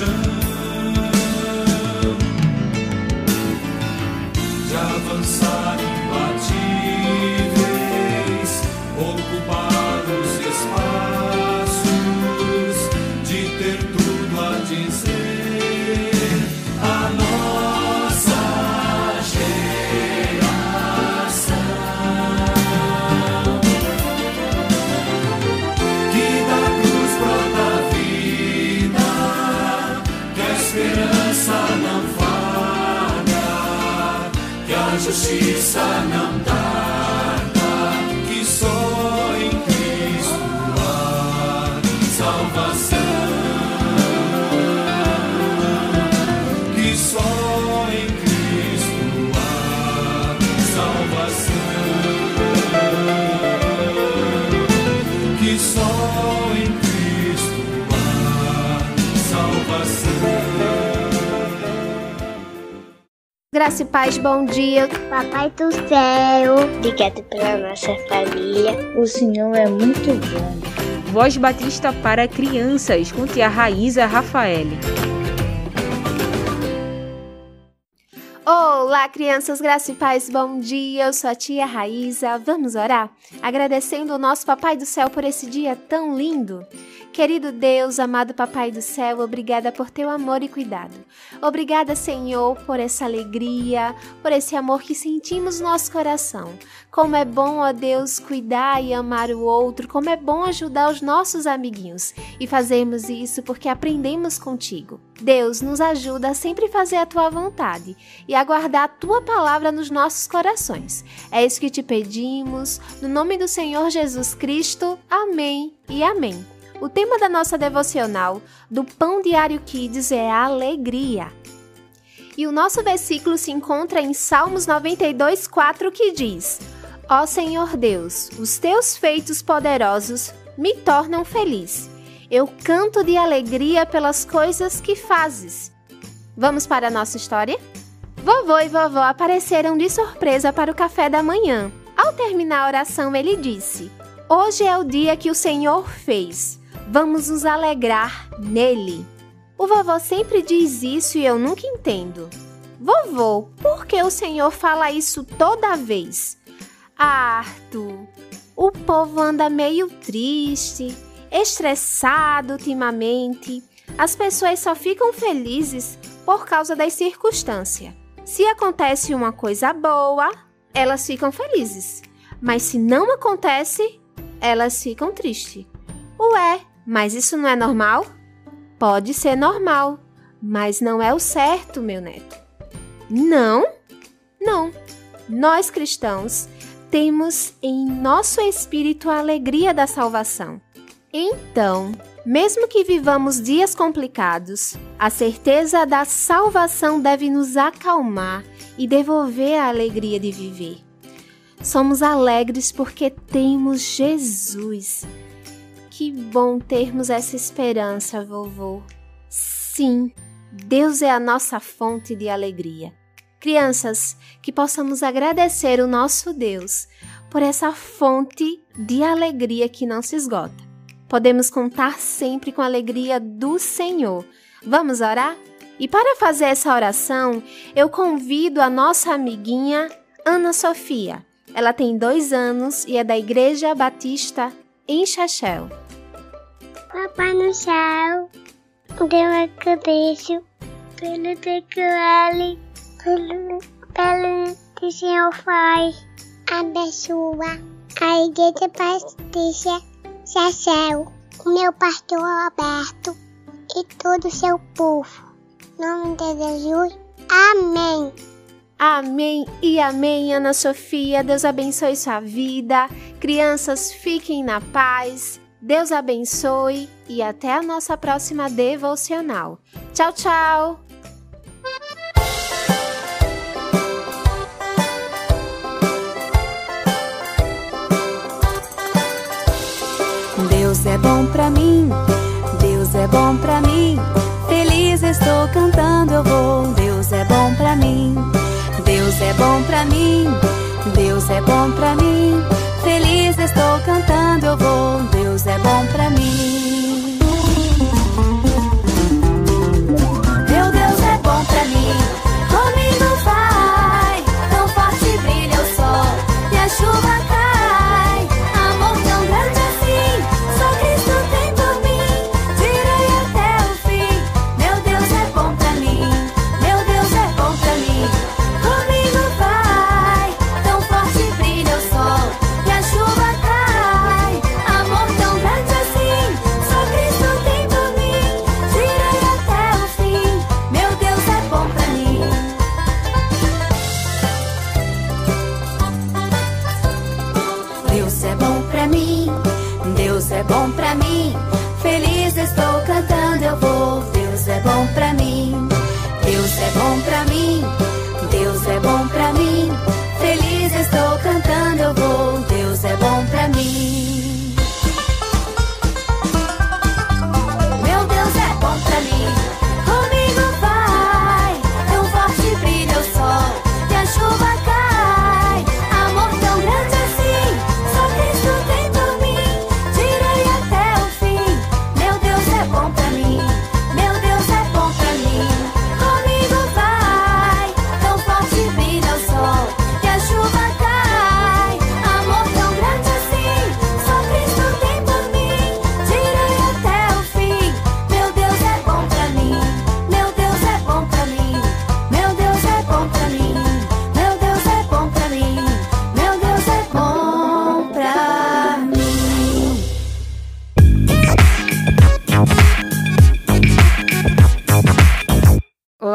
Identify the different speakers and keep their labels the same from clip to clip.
Speaker 1: compaixão. de avançar
Speaker 2: Graça e paz, bom dia.
Speaker 3: Papai do céu, obrigado pela nossa família.
Speaker 4: O Senhor é muito bom.
Speaker 5: Voz Batista para crianças com tia Raíza Rafael.
Speaker 2: Olá, crianças, graça e paz, bom dia. Eu sou a tia Raíza. Vamos orar? Agradecendo ao nosso Papai do Céu por esse dia tão lindo. Querido Deus, amado Papai do Céu, obrigada por teu amor e cuidado. Obrigada, Senhor, por essa alegria, por esse amor que sentimos no nosso coração. Como é bom, ó Deus, cuidar e amar o outro, como é bom ajudar os nossos amiguinhos. E fazemos isso porque aprendemos contigo. Deus, nos ajuda a sempre fazer a tua vontade e a guardar a tua palavra nos nossos corações. É isso que te pedimos, no nome do Senhor Jesus Cristo. Amém e amém. O tema da nossa devocional do Pão Diário Kids é a alegria. E o nosso versículo se encontra em Salmos 92, 4, que diz: Ó Senhor Deus, os teus feitos poderosos me tornam feliz. Eu canto de alegria pelas coisas que fazes. Vamos para a nossa história? Vovô e vovó apareceram de surpresa para o café da manhã. Ao terminar a oração, ele disse: Hoje é o dia que o Senhor fez. Vamos nos alegrar nele. O vovô sempre diz isso e eu nunca entendo. Vovô, por que o Senhor fala isso toda vez? Ah, Arthur, o povo anda meio triste, estressado ultimamente. As pessoas só ficam felizes por causa das circunstâncias. Se acontece uma coisa boa, elas ficam felizes. Mas se não acontece, elas ficam tristes. Ué, mas isso não é normal? Pode ser normal, mas não é o certo, meu neto. Não? Não. Nós cristãos temos em nosso espírito a alegria da salvação. Então, mesmo que vivamos dias complicados, a certeza da salvação deve nos acalmar e devolver a alegria de viver. Somos alegres porque temos Jesus. Que bom termos essa esperança, vovô. Sim, Deus é a nossa fonte de alegria. Crianças, que possamos agradecer o nosso Deus por essa fonte de alegria que não se esgota. Podemos contar sempre com a alegria do Senhor. Vamos orar? E para fazer essa oração, eu convido a nossa amiguinha Ana Sofia. Ela tem dois anos e é da Igreja Batista em Chachel.
Speaker 3: Papai no céu, eu agradeço pelo que ele pelo, pelo que o Senhor faz. Abençoa a Igreja Batista Chachel, o meu pastor Roberto e todo o seu povo. Nome de Jesus, amém.
Speaker 2: Amém e amém, Ana Sofia. Deus abençoe sua vida. Crianças, fiquem na paz. Deus abençoe e até a nossa próxima devocional. Tchau, tchau!
Speaker 6: Deus é bom pra mim, Deus é bom pra mim. Feliz estou cantando, eu vou. Deus é bom pra mim, Deus é bom pra mim, Deus é bom pra mim. Feliz estou cantando, eu vou. Deus é bom pra mim. Meu Deus é bom pra mim, comigo vai. Tão forte brilha o sol e a chuva cai. Pra mim, Deus é bom pra mim. Feliz estou cantando, eu vou. Deus é bom pra mim, Deus é bom pra mim,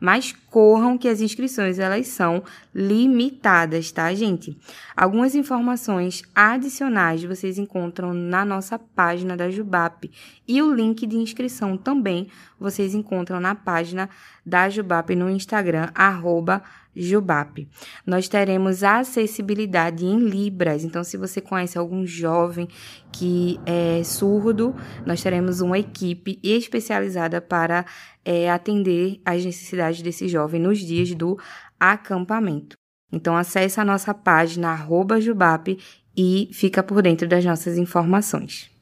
Speaker 7: Mas corram que as inscrições elas são limitadas, tá, gente? Algumas informações adicionais vocês encontram na nossa página da Jubap e o link de inscrição também vocês encontram na página da Jubap no Instagram arroba Jubap. Nós teremos acessibilidade em Libras, então se você conhece algum jovem que é surdo, nós teremos uma equipe especializada para é, atender às necessidades desse jovem nos dias do acampamento. Então acesse a nossa página arroba Jubap e fica por dentro das nossas informações.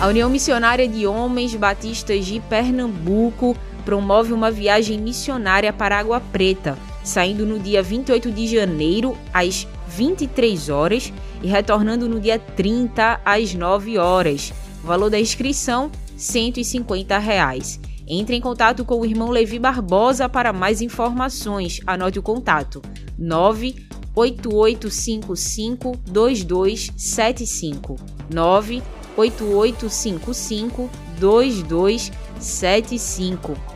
Speaker 5: A União Missionária de Homens Batistas de Pernambuco promove uma viagem missionária para Água Preta, saindo no dia 28 de janeiro às 23 horas e retornando no dia 30 às 9 horas. O valor da inscrição 150 reais. Entre em contato com o irmão Levi Barbosa para mais informações. Anote o contato: 98855 2275. 9 8855 2275.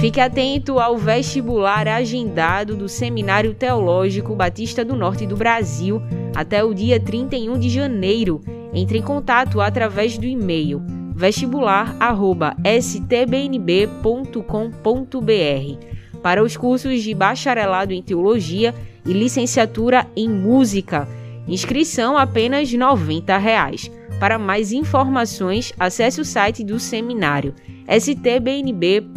Speaker 5: Fique atento ao vestibular agendado do Seminário Teológico Batista do Norte do Brasil até o dia 31 de janeiro. Entre em contato através do e-mail vestibular@stbnb.com.br para os cursos de bacharelado em teologia e licenciatura em música. Inscrição apenas 90 reais. Para mais informações, acesse o site do seminário stbnb.com.br.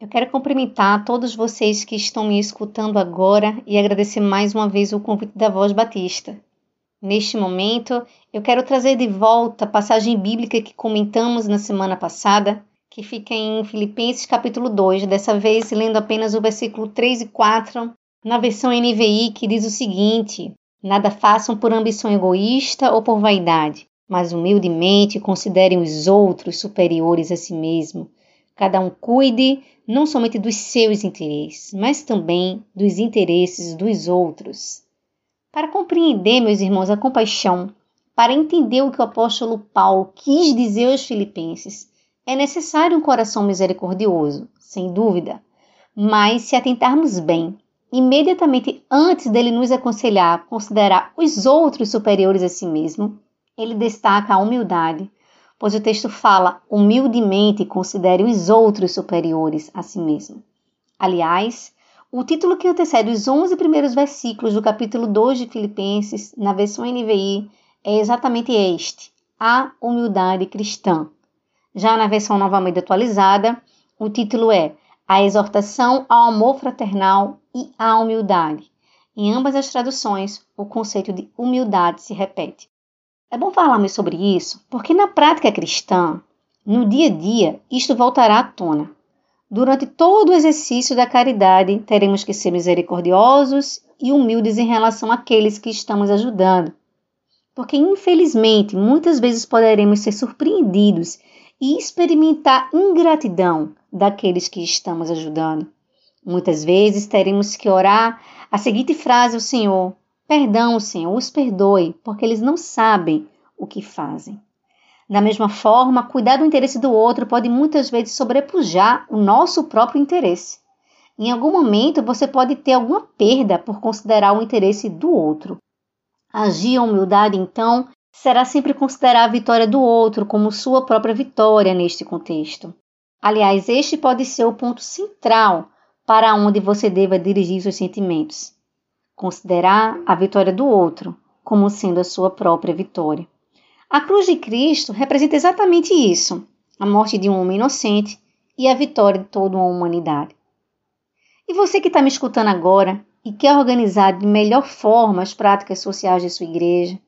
Speaker 8: Eu quero cumprimentar todos vocês que estão me escutando agora e agradecer mais uma vez o convite da Voz Batista. Neste momento, eu quero trazer de volta a passagem bíblica que comentamos na semana passada, que fica em Filipenses capítulo 2, dessa vez lendo apenas o versículo 3 e 4, na versão NVI, que diz o seguinte: Nada façam por ambição egoísta ou por vaidade, mas humildemente considerem os outros superiores a si mesmo. Cada um cuide não somente dos seus interesses, mas também dos interesses dos outros. Para compreender, meus irmãos, a compaixão, para entender o que o apóstolo Paulo quis dizer aos filipenses, é necessário um coração misericordioso, sem dúvida, mas se atentarmos bem, imediatamente antes dele nos aconselhar a considerar os outros superiores a si mesmo, ele destaca a humildade, pois o texto fala humildemente considere os outros superiores a si mesmo. Aliás, o título que antecede os 11 primeiros versículos do capítulo 2 de Filipenses, na versão NVI, é exatamente este: a humildade cristã. Já na versão novamente atualizada, o título é A Exortação ao Amor Fraternal e à Humildade. Em ambas as traduções, o conceito de humildade se repete. É bom falarmos sobre isso porque na prática cristã, no dia a dia, isto voltará à tona. Durante todo o exercício da caridade, teremos que ser misericordiosos e humildes em relação àqueles que estamos ajudando. Porque, infelizmente, muitas vezes poderemos ser surpreendidos e experimentar ingratidão daqueles que estamos ajudando. Muitas vezes teremos que orar a seguinte frase ao Senhor: Perdão, Senhor, os perdoe, porque eles não sabem o que fazem. Da mesma forma, cuidar do interesse do outro pode muitas vezes sobrepujar o nosso próprio interesse. Em algum momento você pode ter alguma perda por considerar o interesse do outro. Agir a humildade, então, será sempre considerar a vitória do outro como sua própria vitória neste contexto. Aliás, este pode ser o ponto central para onde você deva dirigir seus sentimentos. Considerar a vitória do outro como sendo a sua própria vitória. A cruz de Cristo representa exatamente isso: a morte de um homem inocente e a vitória de toda uma humanidade. E você que está me escutando agora e quer organizar de melhor forma as práticas sociais de sua igreja,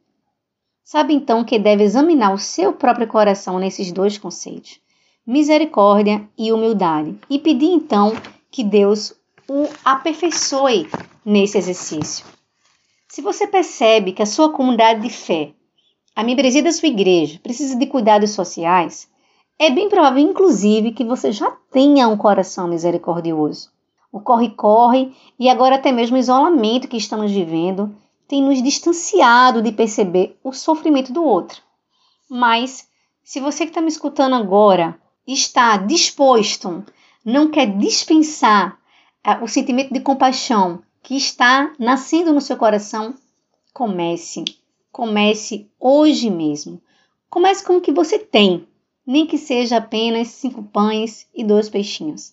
Speaker 8: Sabe então que deve examinar o seu próprio coração nesses dois conceitos, misericórdia e humildade, e pedir então que Deus o aperfeiçoe nesse exercício. Se você percebe que a sua comunidade de fé, a membresia da sua igreja, precisa de cuidados sociais, é bem provável, inclusive, que você já tenha um coração misericordioso. O corre-corre e agora até mesmo o isolamento que estamos vivendo tem nos distanciado de perceber o sofrimento do outro. Mas, se você que está me escutando agora está disposto, não quer dispensar uh, o sentimento de compaixão que está nascendo no seu coração, comece. Comece hoje mesmo. Comece com o que você tem, nem que seja apenas cinco pães e dois peixinhos.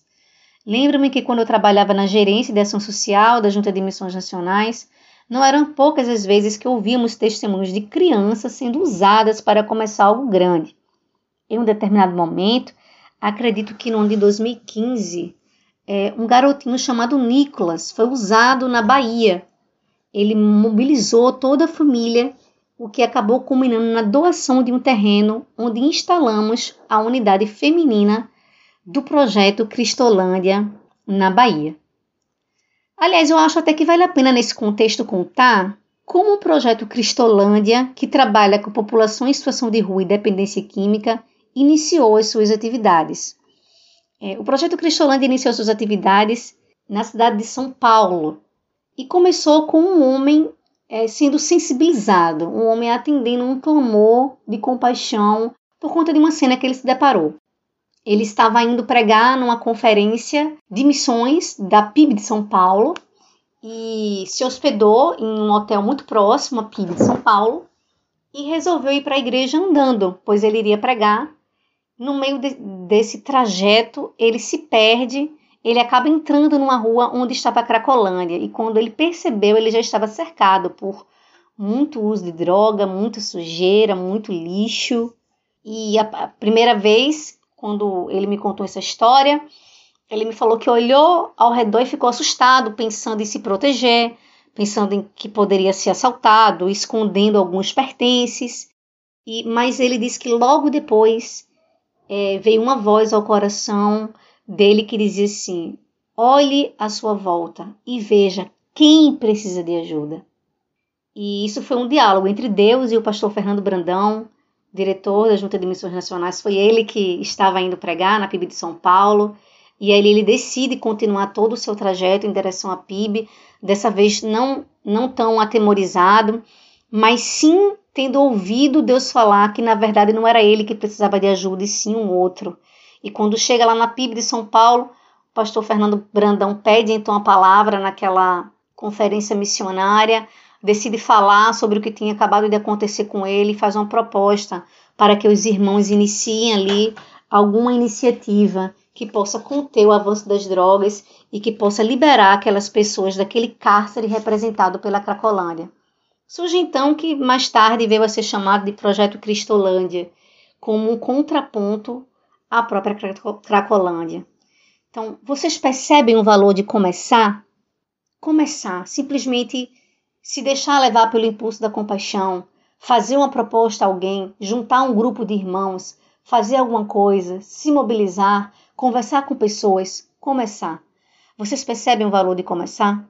Speaker 8: Lembro-me que quando eu trabalhava na gerência de ação social da Junta de Missões Nacionais, não eram poucas as vezes que ouvíamos testemunhos de crianças sendo usadas para começar algo grande. Em um determinado momento, acredito que no ano de 2015, é, um garotinho chamado Nicolas foi usado na Bahia. Ele mobilizou toda a família, o que acabou culminando na doação de um terreno onde instalamos a unidade feminina do projeto Cristolândia na Bahia. Aliás, eu acho até que vale a pena nesse contexto contar como o projeto Cristolândia, que trabalha com população em situação de rua e dependência química, iniciou as suas atividades. É, o projeto Cristolândia iniciou suas atividades na cidade de São Paulo e começou com um homem é, sendo sensibilizado, um homem atendendo um clamor de compaixão por conta de uma cena que ele se deparou. Ele estava indo pregar numa conferência de missões da PIB de São Paulo e se hospedou em um hotel muito próximo à PIB de São Paulo e resolveu ir para a igreja andando, pois ele iria pregar no meio de, desse trajeto, ele se perde, ele acaba entrando numa rua onde estava a Cracolândia. E quando ele percebeu, ele já estava cercado por muito uso de droga, muita sujeira, muito lixo. E a, a primeira vez, quando ele me contou essa história, ele me falou que olhou ao redor e ficou assustado, pensando em se proteger, pensando em que poderia ser assaltado, escondendo alguns pertences. E, mas ele disse que logo depois é, veio uma voz ao coração dele que dizia assim: olhe à sua volta e veja quem precisa de ajuda. E isso foi um diálogo entre Deus e o pastor Fernando Brandão, diretor da Junta de Missões Nacionais. Foi ele que estava indo pregar na PIB de São Paulo. E aí ele decide continuar todo o seu trajeto em direção à PIB, dessa vez não, não tão atemorizado, mas sim tendo ouvido Deus falar que na verdade não era ele que precisava de ajuda, e sim um outro. E quando chega lá na PIB de São Paulo, o pastor Fernando Brandão pede então a palavra naquela conferência missionária, decide falar sobre o que tinha acabado de acontecer com ele e faz uma proposta para que os irmãos iniciem ali alguma iniciativa que possa conter o avanço das drogas e que possa liberar aquelas pessoas daquele cárcere representado pela Cracolândia. Surge então que mais tarde veio a ser chamado de Projeto Cristolândia, como um contraponto à própria Cracolândia. Então, vocês percebem o valor de começar? Começar, simplesmente se deixar levar pelo impulso da compaixão, fazer uma proposta a alguém, juntar um grupo de irmãos, fazer alguma coisa, se mobilizar, conversar com pessoas, começar. Vocês percebem o valor de começar?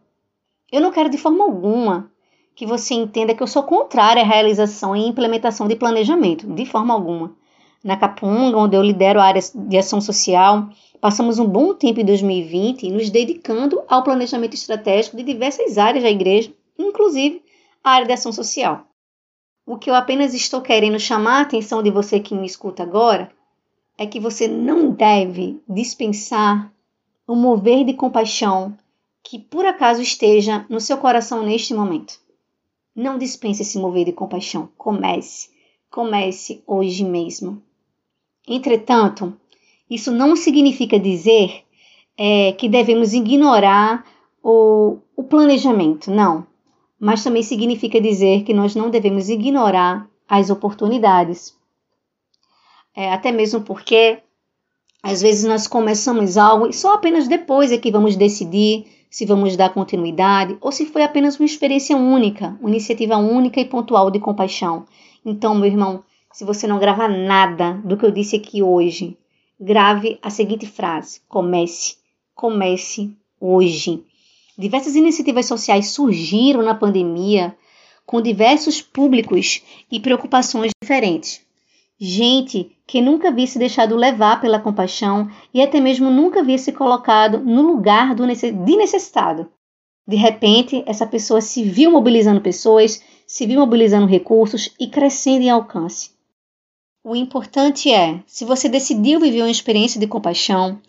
Speaker 8: Eu não quero de forma alguma que você entenda que eu sou contrária à realização e implementação de planejamento, de forma alguma. Na Capunga, onde eu lidero a área de ação social, passamos um bom tempo em 2020 nos dedicando ao planejamento estratégico de diversas áreas da igreja, inclusive a área de ação social. O que eu apenas estou querendo chamar a atenção de você que me escuta agora é que você não deve dispensar o mover de compaixão que por acaso esteja no seu coração neste momento. Não dispense se mover de compaixão. Comece. Comece hoje mesmo. Entretanto, isso não significa dizer é, que devemos ignorar o, o planejamento, não. Mas também significa dizer que nós não devemos ignorar as oportunidades. É, até mesmo porque às vezes nós começamos algo e só apenas depois é que vamos decidir se vamos dar continuidade ou se foi apenas uma experiência única, uma iniciativa única e pontual de compaixão. Então, meu irmão, se você não grava nada do que eu disse aqui hoje, grave a seguinte frase: comece, comece hoje. Diversas iniciativas sociais surgiram na pandemia com diversos públicos e preocupações diferentes. Gente que nunca havia se deixado levar pela compaixão e até mesmo nunca havia se colocado no lugar do de necessitado. De repente, essa pessoa se viu mobilizando pessoas, se viu mobilizando recursos e crescendo em alcance. O importante é, se você decidiu viver uma experiência de compaixão,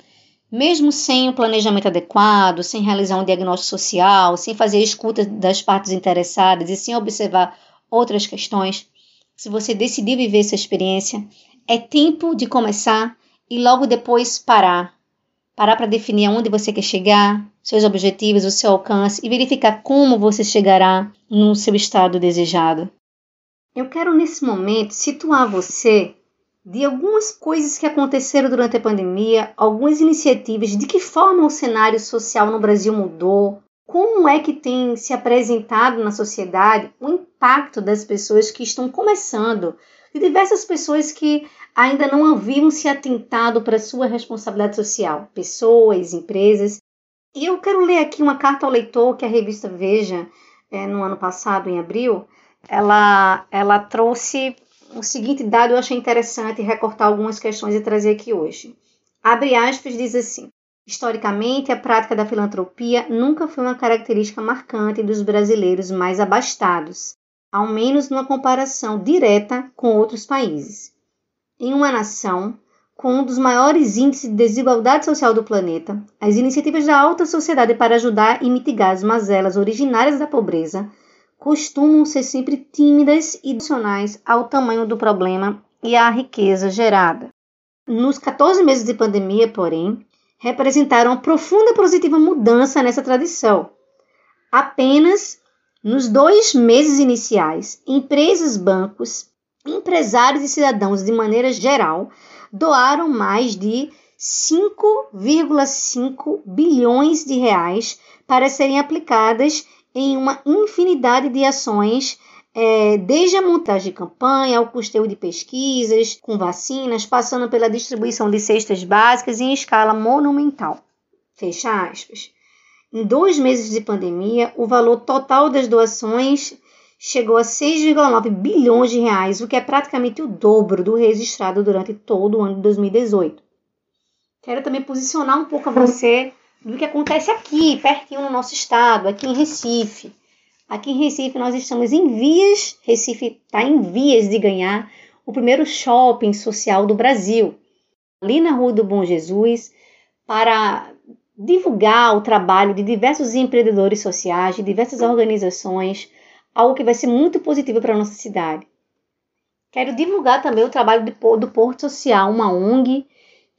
Speaker 8: mesmo sem um planejamento adequado, sem realizar um diagnóstico social, sem fazer escuta das partes interessadas e sem observar outras questões, se você decidiu viver essa experiência, é tempo de começar e logo depois parar. Parar para definir aonde você quer chegar, seus objetivos, o seu alcance e verificar como você chegará no seu estado desejado. Eu quero nesse momento situar você de algumas coisas que aconteceram durante a pandemia, algumas iniciativas, de que forma o cenário social no Brasil mudou, como é que tem se apresentado na sociedade o impacto das pessoas que estão começando, de diversas pessoas que ainda não haviam se atentado para sua responsabilidade social, pessoas, empresas. E eu quero ler aqui uma carta ao leitor que a revista Veja, é, no ano passado, em abril, ela, ela trouxe o seguinte dado, eu achei interessante recortar algumas questões e trazer aqui hoje. Abre aspas, diz assim: Historicamente, a prática da filantropia nunca foi uma característica marcante dos brasileiros mais abastados, ao menos numa comparação direta com outros países em uma nação com um dos maiores índices de desigualdade social do planeta, as iniciativas da alta sociedade para ajudar e mitigar as mazelas originárias da pobreza costumam ser sempre tímidas e adicionais ao tamanho do problema e à riqueza gerada. Nos 14 meses de pandemia, porém, representaram profunda e positiva mudança nessa tradição. Apenas nos dois meses iniciais, empresas, bancos empresários e cidadãos, de maneira geral, doaram mais de 5,5 bilhões de reais para serem aplicadas em uma infinidade de ações, é, desde a montagem de campanha ao custeio de pesquisas com vacinas, passando pela distribuição de cestas básicas em escala monumental. Fecha aspas. Em dois meses de pandemia, o valor total das doações chegou a 6,9 bilhões de reais, o que é praticamente o dobro do registrado durante todo o ano de 2018. Quero também posicionar um pouco a você do que acontece aqui, pertinho no nosso estado, aqui em Recife. Aqui em Recife nós estamos em vias, Recife está em vias de ganhar o primeiro shopping social do Brasil, ali na Rua do Bom Jesus, para divulgar o trabalho de diversos empreendedores sociais, de diversas organizações, algo que vai ser muito positivo para a nossa cidade. Quero divulgar também o trabalho do Porto Social, uma ONG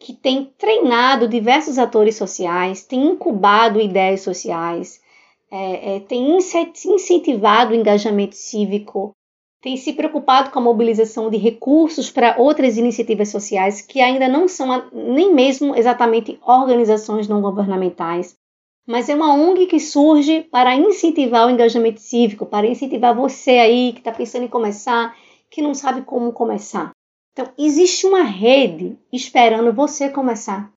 Speaker 8: que tem treinado diversos atores sociais, tem incubado ideias sociais, é, é, tem incentivado o engajamento cívico, tem se preocupado com a mobilização de recursos para outras iniciativas sociais que ainda não são nem mesmo exatamente organizações não governamentais, mas é uma ONG que surge para incentivar o engajamento cívico, para incentivar você aí que está pensando em começar, que não sabe como começar. Então, existe uma rede esperando você começar.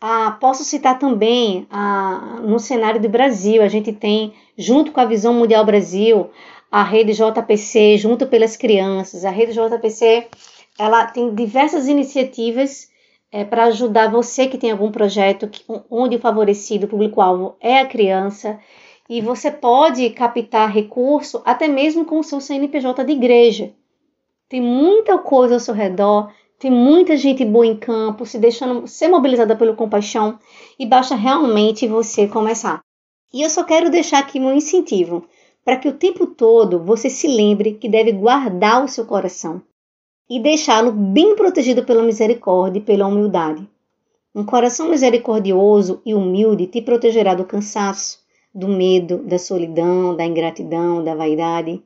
Speaker 8: Ah, posso citar também ah, no cenário do Brasil, a gente tem, junto com a Visão Mundial Brasil, a rede JPC, junto pelas crianças. A rede JPC ela tem diversas iniciativas é, para ajudar você que tem algum projeto que, onde o favorecido, público-alvo é a criança, e você pode captar recurso até mesmo com o seu CNPJ de igreja. Tem muita coisa ao seu redor, tem muita gente boa em campo, se deixando ser mobilizada pelo compaixão, e basta realmente você começar. E eu só quero deixar aqui um incentivo para que o tempo todo você se lembre que deve guardar o seu coração e deixá-lo bem protegido pela misericórdia e pela humildade. Um coração misericordioso e humilde te protegerá do cansaço, do medo, da solidão, da ingratidão, da vaidade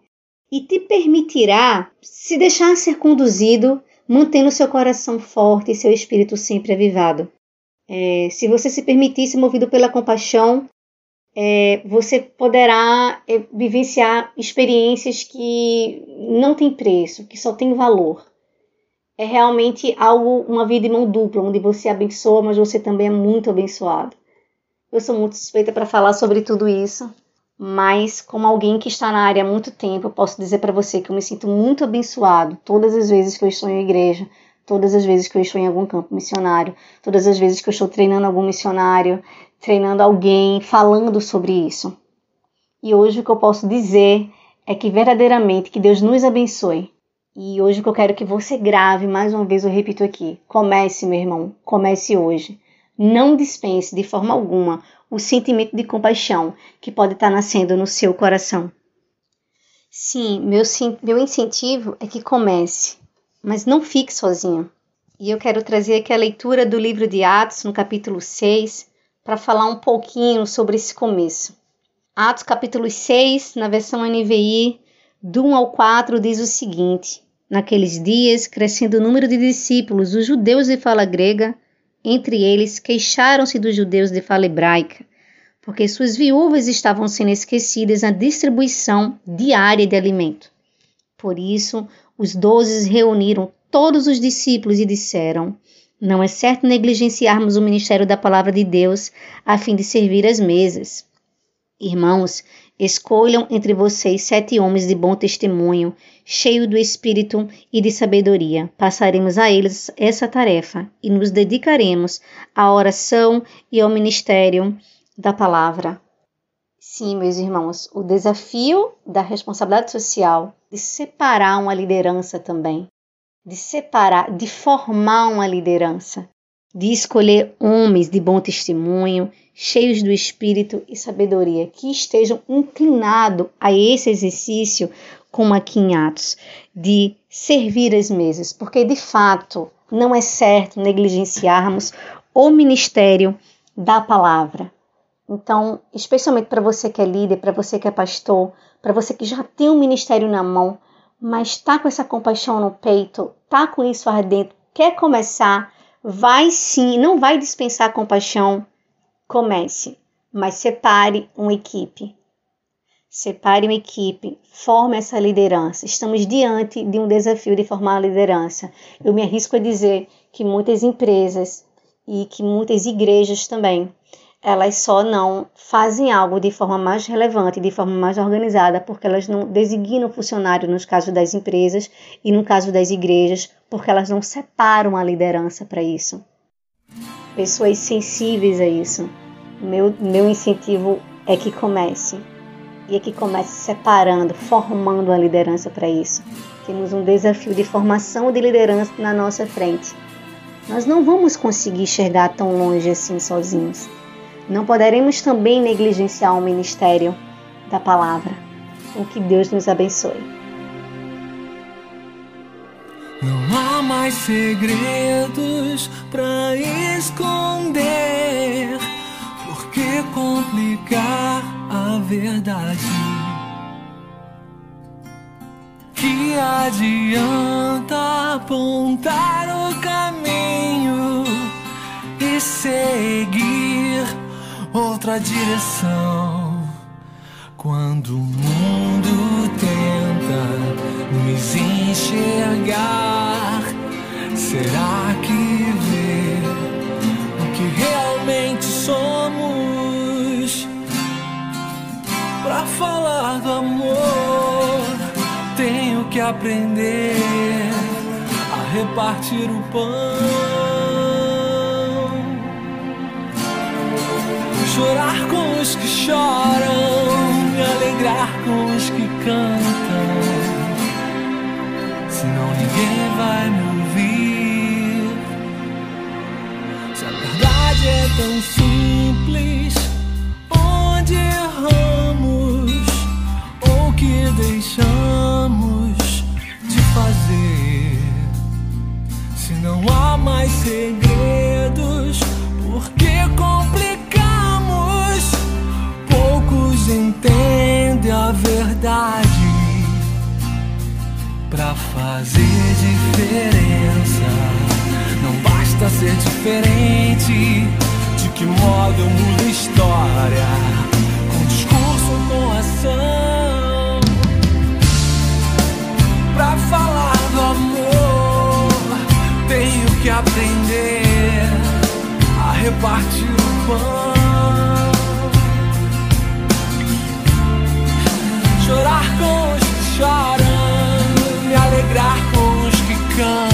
Speaker 8: e te permitirá se deixar ser conduzido, mantendo seu coração forte e seu espírito sempre avivado. É, se você se permitir ser movido pela compaixão, é, você poderá é, vivenciar experiências que não têm preço, que só têm valor é realmente algo, uma vida em mão dupla, onde você abençoa, mas você também é muito abençoado. Eu sou muito suspeita para falar sobre tudo isso, mas como alguém que está na área há muito tempo, eu posso dizer para você que eu me sinto muito abençoado todas as vezes que eu estou em igreja, Todas as vezes que eu estou em algum campo missionário, todas as vezes que eu estou treinando algum missionário, treinando alguém, falando sobre isso. E hoje o que eu posso dizer é que verdadeiramente que Deus nos abençoe. E hoje o que eu quero que você grave, mais uma vez eu repito aqui, comece, meu irmão, comece hoje. Não dispense de forma alguma o sentimento de compaixão que pode estar nascendo no seu coração. Sim, meu, meu incentivo é que comece, mas não fique sozinho. E eu quero trazer aqui a leitura do livro de Atos, no capítulo 6, para falar um pouquinho sobre esse começo. Atos, capítulo 6, na versão NVI, do 1 ao 4, diz o seguinte: Naqueles dias, crescendo o número de discípulos, os judeus de fala grega, entre eles, queixaram-se dos judeus de fala hebraica, porque suas viúvas estavam sendo esquecidas na distribuição diária de alimento. Por isso, os doze reuniram todos os discípulos e disseram: Não é certo negligenciarmos o ministério da palavra de Deus a fim de servir as mesas. Irmãos, escolham entre vocês sete homens de bom testemunho, cheios do espírito e de sabedoria. Passaremos a eles essa tarefa e nos dedicaremos à oração e ao ministério da palavra. Sim, meus irmãos, o desafio da responsabilidade social de separar uma liderança também, de separar, de formar uma liderança, de escolher homens de bom testemunho, cheios do espírito e sabedoria, que estejam inclinados a esse exercício, como aqui em Atos, de servir as mesas, porque de fato não é certo negligenciarmos o ministério da palavra. Então, especialmente para você que é líder, para você que é pastor, para você que já tem um ministério na mão, mas está com essa compaixão no peito, está com isso ardendo, quer começar, vai sim, não vai dispensar compaixão, comece, mas separe uma equipe. Separe uma equipe, forme essa liderança. Estamos diante de um desafio de formar a liderança. Eu me arrisco a dizer que muitas empresas e que muitas igrejas também elas só não fazem algo de forma mais relevante, de forma mais organizada, porque elas não designam funcionário nos casos das empresas e no caso das igrejas, porque elas não separam a liderança para isso. Pessoas sensíveis a isso. Meu, meu incentivo é que comece. E é que comece separando, formando a liderança para isso. Temos um desafio de formação de liderança na nossa frente. Nós não vamos conseguir enxergar tão longe assim sozinhos. Não poderemos também negligenciar o ministério da palavra. O que Deus nos abençoe.
Speaker 9: Não há mais segredos para esconder. Por que complicar a verdade? Que adianta apontar o caminho e seguir outra direção. Quando o mundo tenta nos enxergar, será que vê o que realmente somos? Pra falar do amor, tenho que aprender a repartir o pão. Chorar com os que choram, me alegrar com os que cantam. Senão ninguém vai me ouvir. Se a verdade é tão simples, onde erramos ou que deixamos de fazer? Se não há mais segredos, fazer diferença. Não basta ser diferente. De que modo eu mudo a história? Com discurso ou com ação? Pra falar do amor, tenho que aprender a repartir o pão. chorar com os que choram, me